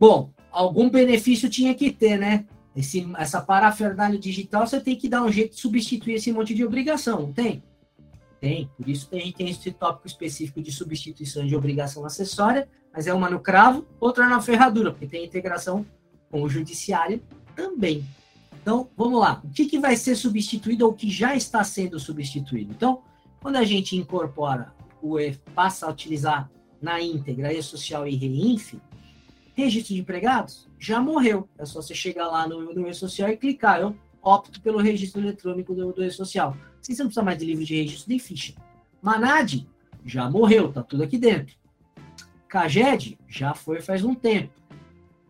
Bom, algum benefício tinha que ter, né? Esse, essa parafernália digital, você tem que dar um jeito de substituir esse monte de obrigação, não tem? Tem, por isso a gente tem esse tópico específico de substituição de obrigação acessória, mas é uma no cravo, outra na ferradura, porque tem integração com o judiciário também. Então, vamos lá. O que, que vai ser substituído ou que já está sendo substituído? Então, quando a gente incorpora o E, passa a utilizar na íntegra E-Social e REINF, registro de empregados já morreu. É só você chegar lá no, no E-Social e clicar. Eu opto pelo registro eletrônico do, do E-Social. Assim você não precisa mais de livro de registro nem ficha. Manad já morreu, tá tudo aqui dentro. Caged já foi faz um tempo.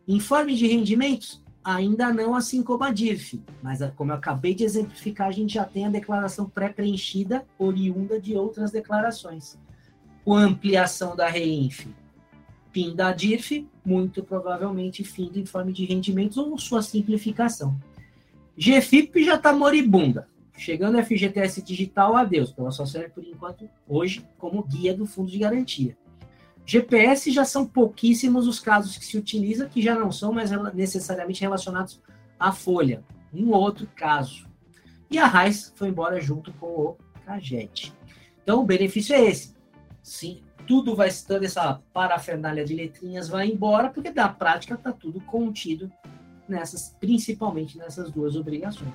Informe de rendimentos ainda não, assim como a DIRF. Mas, como eu acabei de exemplificar, a gente já tem a declaração pré-preenchida, oriunda de outras declarações. Com ampliação da REINF, PIN da DIRF, muito provavelmente fim do informe de rendimentos ou sua simplificação. GFIP já está moribunda. Chegando a FGTS digital, adeus. Ela só serve por enquanto, hoje, como guia do fundo de garantia. GPS já são pouquíssimos os casos que se utiliza, que já não são mais necessariamente relacionados à folha. Um outro caso. E a RAIS foi embora junto com o CAGET. Então, o benefício é esse. Sim, tudo vai, toda essa parafernália de letrinhas vai embora, porque na prática está tudo contido nessas, principalmente nessas duas obrigações.